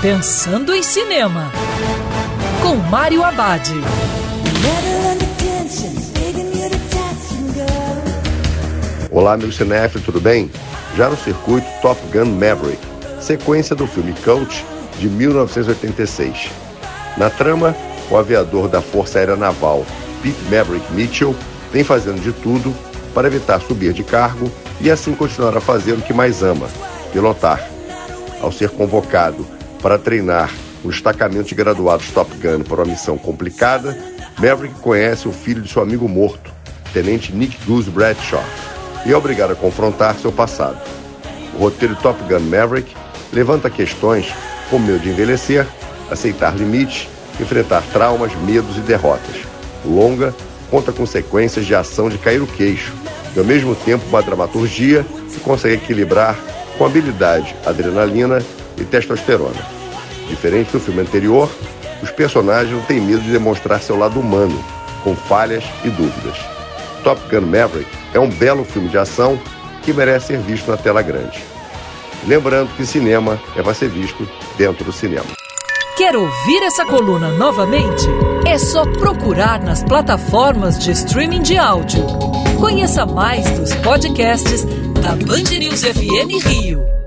Pensando em Cinema, com Mário Abad. Olá, meu cinéfilo, tudo bem? Já no circuito Top Gun Maverick, sequência do filme Coach de 1986. Na trama, o aviador da Força Aérea Naval, Pete Maverick Mitchell, vem fazendo de tudo para evitar subir de cargo e assim continuar a fazer o que mais ama, pilotar. Ao ser convocado para treinar um destacamento de graduados Top Gun para uma missão complicada, Maverick conhece o filho de seu amigo morto, Tenente Nick Goose Bradshaw, e é obrigado a confrontar seu passado. O roteiro Top Gun Maverick levanta questões como medo de envelhecer, aceitar limites, enfrentar traumas, medos e derrotas. O longa conta com sequências de ação de cair o queixo, e ao mesmo tempo uma dramaturgia que consegue equilibrar com habilidade adrenalina e testosterona. Diferente do filme anterior, os personagens não têm medo de demonstrar seu lado humano, com falhas e dúvidas. Top Gun Maverick é um belo filme de ação que merece ser visto na tela grande. Lembrando que cinema é para ser visto dentro do cinema. Quer ouvir essa coluna novamente? É só procurar nas plataformas de streaming de áudio. Conheça mais dos podcasts da Band News FM Rio.